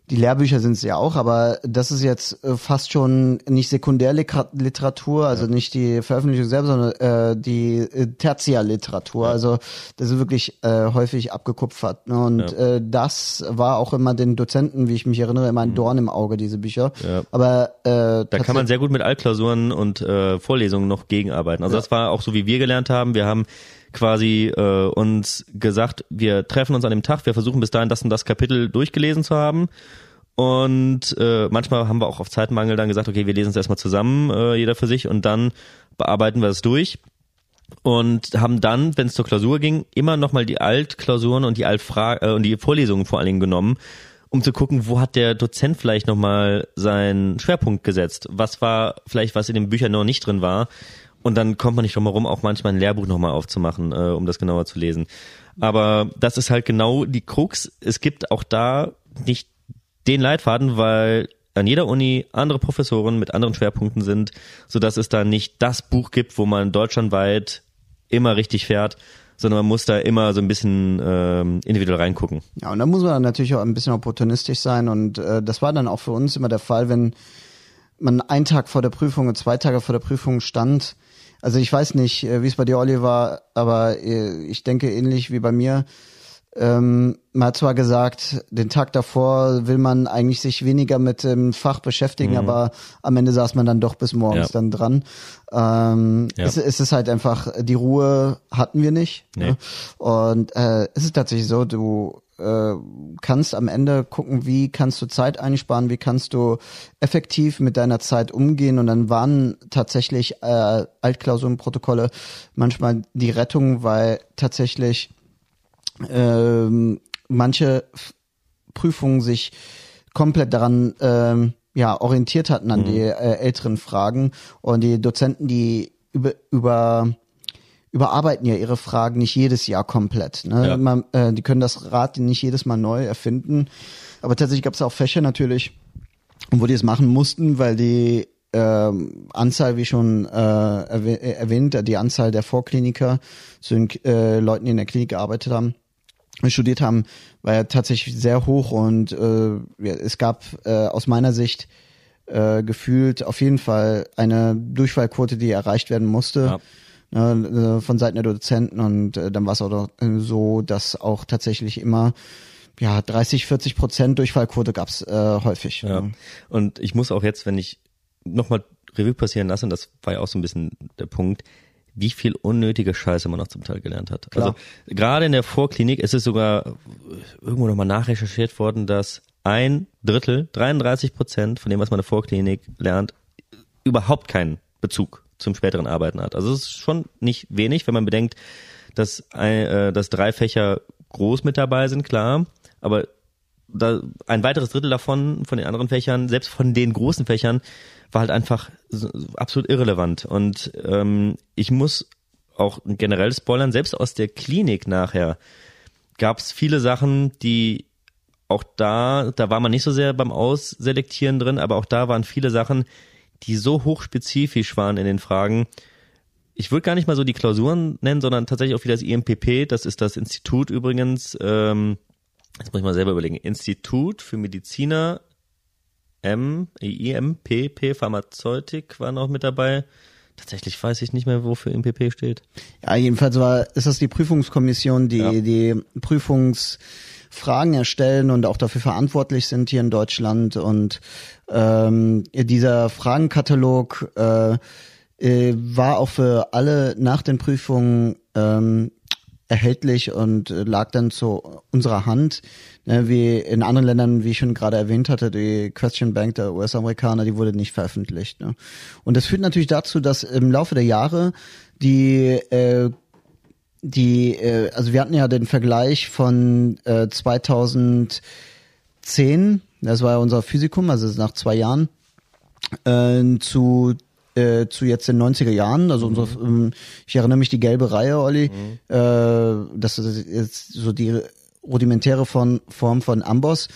S2: die Lehrbücher sind es ja auch, aber das ist jetzt äh, fast schon nicht Sekundärliteratur, also ja. nicht die Veröffentlichung selbst, sondern äh, die äh, Tertiarliteratur. Ja. Also das ist wirklich äh, häufig abgekupfert. Ne? Und ja. äh, das war auch immer den Dozenten, wie ich mich erinnere, immer ein mhm. Dorn im Auge, diese Bücher. Ja. Aber
S1: äh, da kann man sehr gut mit Altklausuren und äh, Vorlesungen noch gegenarbeiten. Also das war auch so, wie wir gelernt haben. Wir haben quasi äh, uns gesagt, wir treffen uns an dem Tag, wir versuchen bis dahin das und das Kapitel durchgelesen zu haben. Und äh, manchmal haben wir auch auf Zeitmangel dann gesagt, okay, wir lesen es erstmal zusammen, äh, jeder für sich, und dann bearbeiten wir es durch und haben dann, wenn es zur Klausur ging, immer nochmal die Altklausuren und die Altfra äh, und die Vorlesungen vor allen Dingen genommen, um zu gucken, wo hat der Dozent vielleicht nochmal seinen Schwerpunkt gesetzt? Was war vielleicht, was in den Büchern noch nicht drin war? Und dann kommt man nicht drum herum, auch manchmal ein Lehrbuch nochmal aufzumachen, äh, um das genauer zu lesen. Aber das ist halt genau die Krux. Es gibt auch da nicht den Leitfaden, weil an jeder Uni andere Professoren mit anderen Schwerpunkten sind, so dass es da nicht das Buch gibt, wo man deutschlandweit immer richtig fährt, sondern man muss da immer so ein bisschen ähm, individuell reingucken.
S2: Ja, und da muss man natürlich auch ein bisschen opportunistisch sein und äh, das war dann auch für uns immer der Fall, wenn man einen Tag vor der Prüfung und zwei Tage vor der Prüfung stand. Also ich weiß nicht, äh, wie es bei dir, Olli, war, aber äh, ich denke ähnlich wie bei mir ähm, man hat zwar gesagt, den Tag davor will man eigentlich sich weniger mit dem Fach beschäftigen, mhm. aber am Ende saß man dann doch bis morgens ja. dann dran. Ähm, ja. es, es, ist halt einfach, die Ruhe hatten wir nicht. Nee. Ne? Und äh, es ist tatsächlich so, du äh, kannst am Ende gucken, wie kannst du Zeit einsparen, wie kannst du effektiv mit deiner Zeit umgehen. Und dann waren tatsächlich äh, Altklausurenprotokolle manchmal die Rettung, weil tatsächlich ähm, manche Prüfungen sich komplett daran ähm, ja orientiert hatten an mhm. die äh, älteren Fragen und die Dozenten die über über überarbeiten ja ihre Fragen nicht jedes Jahr komplett. Ne? Ja. Man, äh, die können das Rad nicht jedes Mal neu erfinden. Aber tatsächlich gab es auch Fächer natürlich, wo die es machen mussten, weil die ähm, Anzahl, wie schon äh, erwähnt, die Anzahl der Vorkliniker, zu den äh, Leuten, die in der Klinik gearbeitet haben, studiert haben, war ja tatsächlich sehr hoch und äh, ja, es gab äh, aus meiner Sicht äh, gefühlt auf jeden Fall eine Durchfallquote, die erreicht werden musste. Ja. Äh, von Seiten der Dozenten und äh, dann war es auch so, dass auch tatsächlich immer ja 30, 40 Prozent Durchfallquote gab's äh, häufig.
S1: Ja. Und ich muss auch jetzt, wenn ich nochmal Revue passieren lasse, und das war ja auch so ein bisschen der Punkt, wie viel unnötige Scheiße man noch zum Teil gelernt hat. Klar. Also gerade in der Vorklinik ist es sogar irgendwo nochmal nachrecherchiert worden, dass ein Drittel, 33 Prozent von dem, was man in der Vorklinik lernt, überhaupt keinen Bezug zum späteren Arbeiten hat. Also es ist schon nicht wenig, wenn man bedenkt, dass, ein, äh, dass drei Fächer groß mit dabei sind, klar, aber da ein weiteres Drittel davon, von den anderen Fächern, selbst von den großen Fächern, war halt einfach absolut irrelevant. Und ähm, ich muss auch generell spoilern, selbst aus der Klinik nachher gab es viele Sachen, die auch da, da war man nicht so sehr beim Ausselektieren drin, aber auch da waren viele Sachen, die so hochspezifisch waren in den Fragen. Ich würde gar nicht mal so die Klausuren nennen, sondern tatsächlich auch wieder das IMPP, das ist das Institut übrigens, ähm, jetzt muss ich mal selber überlegen, Institut für Mediziner M, IMPP Pharmazeutik war noch mit dabei. Tatsächlich weiß ich nicht mehr, wofür MPP steht.
S2: Ja, jedenfalls war, ist das die Prüfungskommission, die ja. die Prüfungsfragen erstellen und auch dafür verantwortlich sind hier in Deutschland. Und ähm, dieser Fragenkatalog äh, äh, war auch für alle nach den Prüfungen ähm, erhältlich und lag dann zu unserer Hand. Ne, wie in anderen Ländern, wie ich schon gerade erwähnt hatte, die Question Bank der US-Amerikaner, die wurde nicht veröffentlicht. Ne? Und das führt natürlich dazu, dass im Laufe der Jahre die äh, die, äh, also wir hatten ja den Vergleich von äh, 2010, das war ja unser Physikum, also nach zwei Jahren, äh, zu äh, zu jetzt den 90er Jahren, also mhm. unsere, ähm, ich erinnere mich die gelbe Reihe, Olli, mhm. äh, das ist jetzt so die rudimentäre von, Form von Amboss,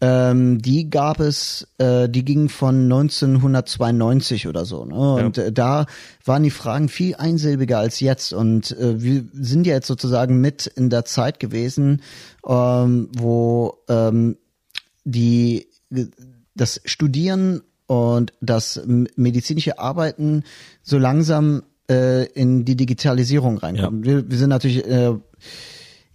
S2: ähm, die gab es, äh, die ging von 1992 oder so. Ne? Und ja. äh, da waren die Fragen viel einsilbiger als jetzt. Und äh, wir sind ja jetzt sozusagen mit in der Zeit gewesen, ähm, wo ähm, die das Studieren und das medizinische Arbeiten so langsam äh, in die Digitalisierung reinkommt. Ja. Wir, wir sind natürlich äh,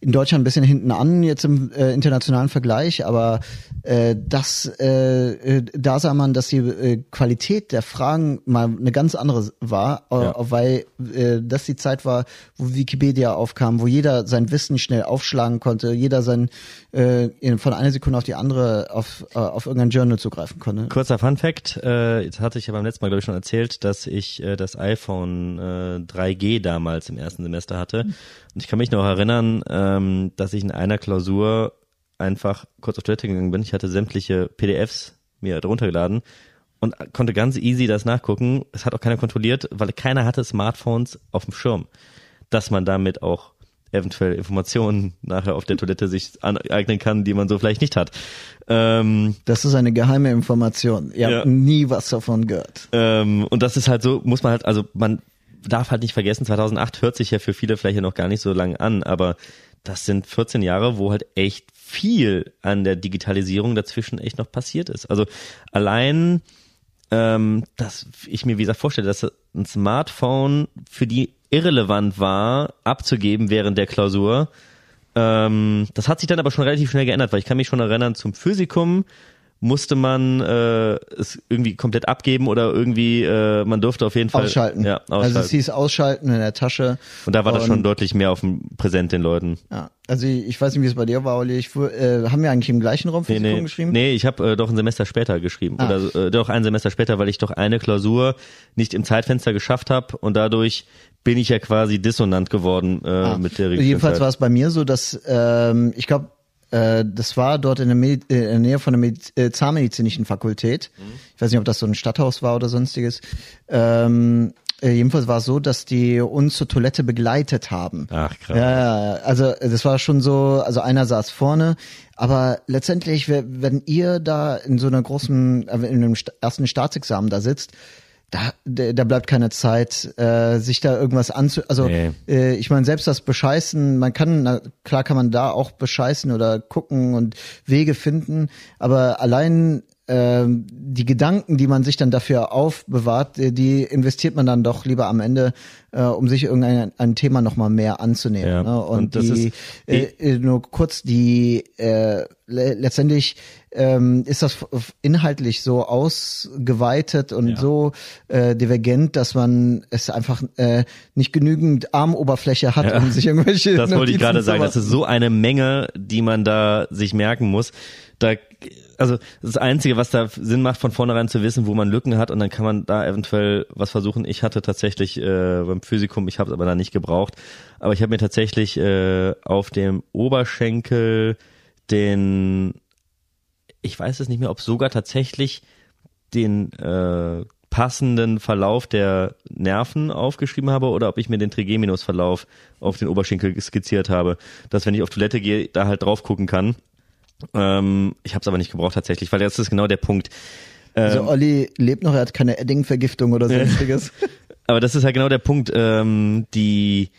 S2: in Deutschland ein bisschen hinten an jetzt im äh, internationalen Vergleich, aber äh, das äh, äh, da sah man, dass die äh, Qualität der Fragen mal eine ganz andere war, äh, ja. weil äh, das die Zeit war, wo Wikipedia aufkam, wo jeder sein Wissen schnell aufschlagen konnte, jeder sein äh, von einer Sekunde auf die andere auf äh, auf irgendein Journal zugreifen konnte.
S1: Kurzer Fun Fact, äh, jetzt hatte ich ja beim letzten Mal glaube ich schon erzählt, dass ich äh, das iPhone äh, 3G damals im ersten Semester hatte. Mhm. Und ich kann mich noch erinnern, ähm, dass ich in einer Klausur einfach kurz auf Toilette gegangen bin. Ich hatte sämtliche PDFs mir drunter geladen und konnte ganz easy das nachgucken. Es hat auch keiner kontrolliert, weil keiner hatte Smartphones auf dem Schirm, dass man damit auch eventuell Informationen nachher auf der Toilette sich aneignen kann, die man so vielleicht nicht hat.
S2: Ähm, das ist eine geheime Information. Ihr ja. habt nie was davon gehört.
S1: Ähm, und das ist halt so, muss man halt, also man darf halt nicht vergessen, 2008 hört sich ja für viele vielleicht ja noch gar nicht so lang an, aber das sind 14 Jahre, wo halt echt viel an der Digitalisierung dazwischen echt noch passiert ist. Also allein, ähm, dass ich mir wie gesagt vorstelle, dass ein Smartphone für die irrelevant war, abzugeben während der Klausur. Ähm, das hat sich dann aber schon relativ schnell geändert, weil ich kann mich schon erinnern zum Physikum, musste man äh, es irgendwie komplett abgeben oder irgendwie äh, man durfte auf jeden Fall
S2: ausschalten. Ja, ausschalten. Also es hieß ausschalten in der Tasche.
S1: Und da war das schon deutlich mehr auf dem Präsent den Leuten.
S2: Ja, also ich, ich weiß nicht, wie es bei dir war, Olli. Ich, äh, haben wir eigentlich im gleichen Raum
S1: nee, nee, geschrieben? Nee, ich habe äh, doch ein Semester später geschrieben ah. oder äh, doch ein Semester später, weil ich doch eine Klausur nicht im Zeitfenster geschafft habe und dadurch bin ich ja quasi dissonant geworden äh, ah. mit der
S2: Regel. Jedenfalls war es bei mir so, dass ähm, ich glaube äh, das war dort in der, Medi äh, in der Nähe von der Medi äh, Zahnmedizinischen Fakultät. Mhm. Ich weiß nicht, ob das so ein Stadthaus war oder sonstiges. Ähm, äh, jedenfalls war es so, dass die uns zur Toilette begleitet haben.
S1: Ach krass.
S2: Ja, also das war schon so, also einer saß vorne, aber letztendlich, wenn ihr da in so einer großen, äh, in einem ersten Staatsexamen da sitzt, da, da bleibt keine Zeit, äh, sich da irgendwas anzu. Also nee. äh, ich meine, selbst das Bescheißen, man kann, na, klar kann man da auch bescheißen oder gucken und Wege finden, aber allein äh, die Gedanken, die man sich dann dafür aufbewahrt, äh, die investiert man dann doch lieber am Ende, äh, um sich irgendein ein Thema nochmal mehr anzunehmen. Ja. Ne? Und, und die, ist, äh, äh, nur kurz, die äh, letztendlich ähm, ist das inhaltlich so ausgeweitet und ja. so äh, divergent, dass man es einfach äh, nicht genügend Armoberfläche hat, ja. um sich irgendwelche.
S1: Das wollte ich gerade sagen. Das ist so eine Menge, die man da sich merken muss. Da also das Einzige, was da Sinn macht, von vornherein zu wissen, wo man Lücken hat und dann kann man da eventuell was versuchen. Ich hatte tatsächlich äh, beim Physikum, ich habe es aber da nicht gebraucht, aber ich habe mir tatsächlich äh, auf dem Oberschenkel den ich weiß es nicht mehr, ob sogar tatsächlich den äh, passenden Verlauf der Nerven aufgeschrieben habe oder ob ich mir den Trigeminusverlauf auf den Oberschenkel skizziert habe, dass wenn ich auf Toilette gehe, da halt drauf gucken kann. Ähm, ich habe es aber nicht gebraucht tatsächlich, weil das ist genau der Punkt.
S2: Also ähm, also Olli lebt noch, er hat keine Edding-Vergiftung oder sonstiges.
S1: aber das ist halt genau der Punkt, ähm, die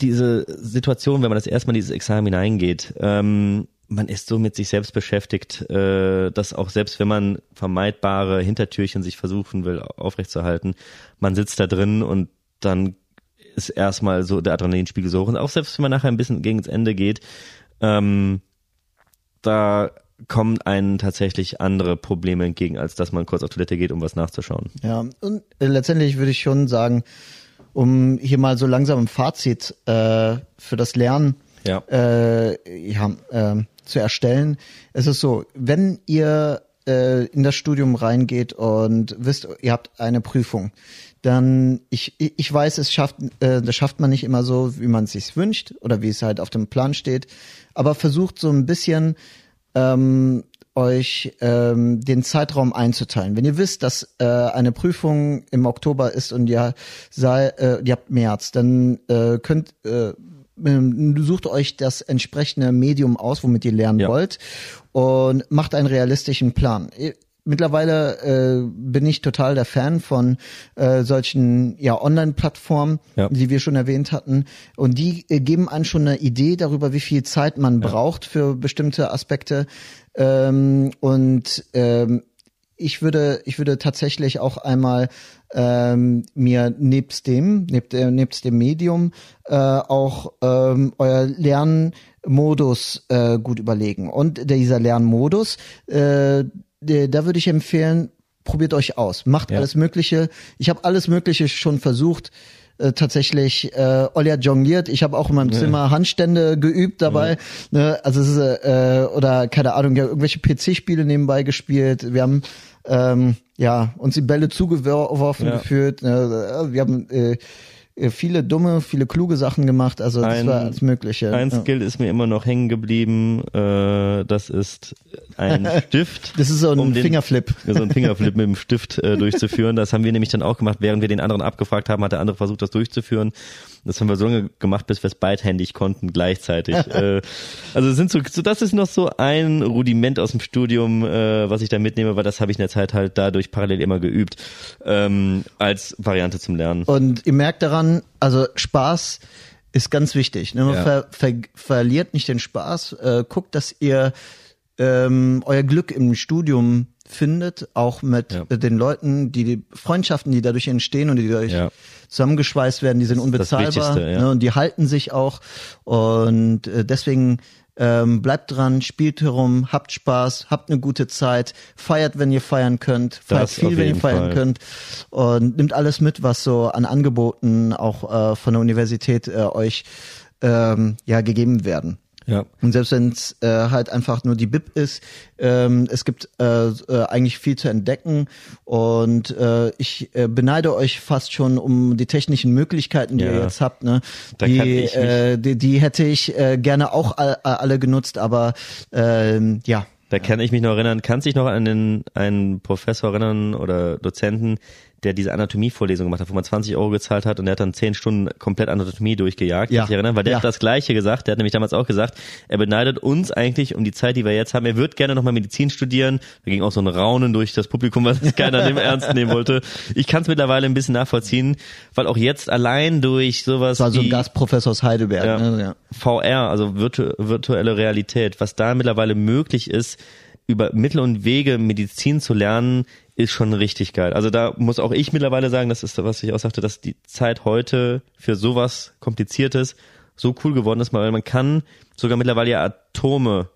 S1: diese Situation, wenn man das erstmal in dieses Examen hineingeht, ähm, man ist so mit sich selbst beschäftigt, äh, dass auch selbst wenn man vermeidbare Hintertürchen sich versuchen will aufrechtzuerhalten, man sitzt da drin und dann ist erstmal so der Adrenalinspiegel so hoch. Und auch selbst wenn man nachher ein bisschen gegen das Ende geht, ähm, da kommen einen tatsächlich andere Probleme entgegen, als dass man kurz auf Toilette geht, um was nachzuschauen.
S2: Ja, und äh, letztendlich würde ich schon sagen, um hier mal so langsam ein Fazit äh, für das Lernen ja. Äh, ja, äh, zu erstellen. Es ist so, wenn ihr äh, in das Studium reingeht und wisst, ihr habt eine Prüfung, dann ich ich weiß, es schafft äh, das schafft man nicht immer so, wie man es sich wünscht oder wie es halt auf dem Plan steht, aber versucht so ein bisschen ähm, euch ähm, den Zeitraum einzuteilen. Wenn ihr wisst, dass äh, eine Prüfung im Oktober ist und ihr sei, äh, ihr habt März, dann äh, könnt äh, sucht euch das entsprechende Medium aus, womit ihr lernen ja. wollt und macht einen realistischen Plan. Mittlerweile äh, bin ich total der Fan von äh, solchen ja Online-Plattformen, ja. die wir schon erwähnt hatten. Und die äh, geben einem schon eine Idee darüber, wie viel Zeit man ja. braucht für bestimmte Aspekte. Ähm, und ähm, ich würde, ich würde tatsächlich auch einmal ähm, mir nebst dem, nebst, äh, nebst dem Medium äh, auch ähm, euer Lernmodus äh, gut überlegen. Und dieser Lernmodus, äh, da würde ich empfehlen, probiert euch aus, macht ja. alles Mögliche. Ich habe alles Mögliche schon versucht. Äh, tatsächlich äh, Olli hat jongliert. Ich habe auch in meinem ja. Zimmer Handstände geübt dabei. Ja. Ne? Also es ist, äh, oder keine Ahnung, ja, irgendwelche PC-Spiele nebenbei gespielt. Wir haben ähm, ja uns die Bälle zugeworfen ja. gefühlt. Ne? Wir haben äh, viele dumme, viele kluge Sachen gemacht. Also das ein, war alles Mögliche.
S1: Ein ja. Skill ist mir immer noch hängen geblieben. Äh, das ist ein Stift.
S2: Das ist so ein um Fingerflip.
S1: Den, so ein Fingerflip mit dem Stift äh, durchzuführen. Das haben wir nämlich dann auch gemacht, während wir den anderen abgefragt haben, hat der andere versucht, das durchzuführen. Das haben wir so lange gemacht, bis wir es beidhändig konnten gleichzeitig. äh, also sind so, so, das ist noch so ein Rudiment aus dem Studium, äh, was ich da mitnehme, weil das habe ich in der Zeit halt dadurch parallel immer geübt ähm, als Variante zum Lernen.
S2: Und ihr merkt daran, also Spaß ist ganz wichtig. Ne? Man ja. ver, ver, verliert nicht den Spaß. Äh, guckt, dass ihr ähm, euer Glück im Studium findet, auch mit ja. den Leuten, die, die Freundschaften, die dadurch entstehen und die dadurch ja. zusammengeschweißt werden, die sind unbezahlbar ne, und die halten sich auch und äh, deswegen ähm, bleibt dran, spielt herum, habt Spaß, habt eine gute Zeit, feiert, wenn ihr feiern könnt, feiert das viel, wenn ihr feiern Fall. könnt und nimmt alles mit, was so an Angeboten auch äh, von der Universität äh, euch ähm, ja gegeben werden. Ja. Und selbst wenn es äh, halt einfach nur die BIP ist, ähm, es gibt äh, äh, eigentlich viel zu entdecken und äh, ich äh, beneide euch fast schon um die technischen Möglichkeiten, die ja. ihr jetzt habt. Ne? Die, äh, die, die hätte ich äh, gerne auch all, alle genutzt, aber ähm, ja.
S1: Da kann ich mich noch erinnern, kannst dich noch an den einen Professor erinnern oder Dozenten, der diese Anatomievorlesung gemacht hat, wo man 20 Euro gezahlt hat und der hat dann 10 Stunden komplett Anatomie durchgejagt. Ja. Ich erinnern, weil der ja. hat das Gleiche gesagt. Der hat nämlich damals auch gesagt, er beneidet uns eigentlich um die Zeit, die wir jetzt haben. Er wird gerne nochmal Medizin studieren. Da ging auch so ein Raunen durch das Publikum, was keiner dem ernst nehmen wollte. Ich kann es mittlerweile ein bisschen nachvollziehen, weil auch jetzt allein durch sowas.
S2: War so ein Gastprofessor aus Heidelberg. Ja, ne? ja.
S1: VR, also virtu virtuelle Realität, was da mittlerweile möglich ist, über Mittel und Wege Medizin zu lernen, ist schon richtig geil. Also da muss auch ich mittlerweile sagen, das ist, was ich auch sagte, dass die Zeit heute für sowas Kompliziertes so cool geworden ist, weil man kann sogar mittlerweile ja Atome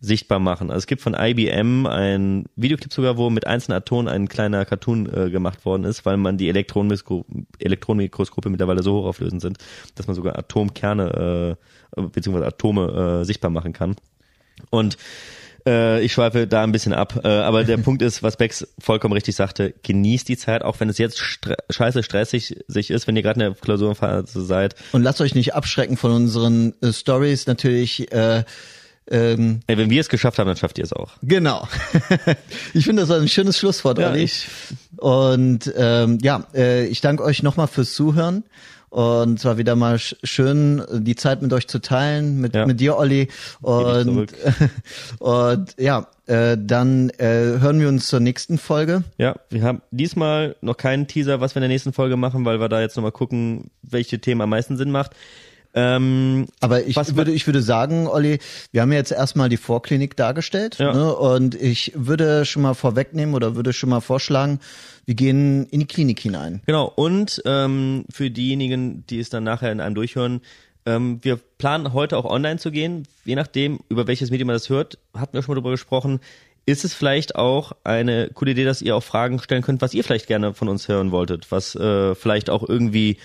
S1: sichtbar machen. Also es gibt von IBM ein Videoclip sogar, wo mit einzelnen Atomen ein kleiner Cartoon äh, gemacht worden ist, weil man die Elektronenmikroskope mittlerweile so hochauflösend sind, dass man sogar Atomkerne äh, bzw. Atome äh, sichtbar machen kann. Und äh, ich schweife da ein bisschen ab. Äh, aber der Punkt ist, was Bex vollkommen richtig sagte, genießt die Zeit, auch wenn es jetzt stre scheiße stressig sich ist, wenn ihr gerade in der Klausurenphase seid.
S2: Und lasst euch nicht abschrecken von unseren äh, Stories natürlich. Äh,
S1: ähm, Ey, wenn wir es geschafft haben, dann schafft ihr es auch.
S2: Genau. ich finde, das war ein schönes Schlusswort, ja, Olli. Und ähm, ja, äh, ich danke euch nochmal fürs Zuhören. Und es war wieder mal schön, die Zeit mit euch zu teilen, mit, ja. mit dir, Olli. Und, und ja, äh, dann äh, hören wir uns zur nächsten Folge.
S1: Ja, wir haben diesmal noch keinen Teaser, was wir in der nächsten Folge machen, weil wir da jetzt nochmal gucken, welche Themen am meisten Sinn macht.
S2: Ähm, Aber ich würde, ich würde sagen, Olli, wir haben jetzt erstmal die Vorklinik dargestellt. Ja. Ne? Und ich würde schon mal vorwegnehmen oder würde schon mal vorschlagen, wir gehen in die Klinik hinein.
S1: Genau. Und ähm, für diejenigen, die es dann nachher in einem durchhören, ähm, wir planen heute auch online zu gehen. Je nachdem, über welches Medium man das hört, hatten wir schon mal darüber gesprochen. Ist es vielleicht auch eine coole Idee, dass ihr auch Fragen stellen könnt, was ihr vielleicht gerne von uns hören wolltet, was äh, vielleicht auch irgendwie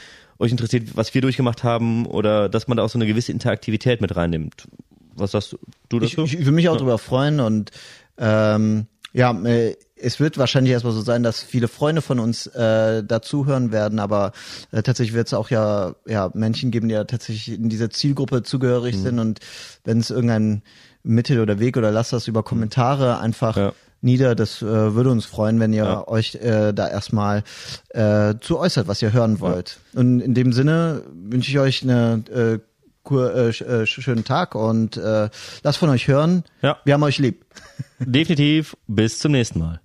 S1: euch interessiert, was wir durchgemacht haben oder dass man da auch so eine gewisse Interaktivität mit reinnimmt. Was sagst du dazu?
S2: Ich, ich würde mich auch ja. darüber freuen und ähm, ja, äh, es wird wahrscheinlich erstmal so sein, dass viele Freunde von uns äh, dazuhören werden, aber äh, tatsächlich wird es auch ja, ja Menschen geben, die ja tatsächlich in dieser Zielgruppe zugehörig mhm. sind und wenn es irgendein Mittel oder Weg oder lasst das über Kommentare einfach ja nieder. Das äh, würde uns freuen, wenn ihr ja. euch äh, da erstmal äh, zu äußert, was ihr hören wollt. Ja. Und in dem Sinne wünsche ich euch eine äh, äh, äh, schönen Tag und äh, lasst von euch hören. Ja. Wir haben euch lieb.
S1: Definitiv. Bis zum nächsten Mal.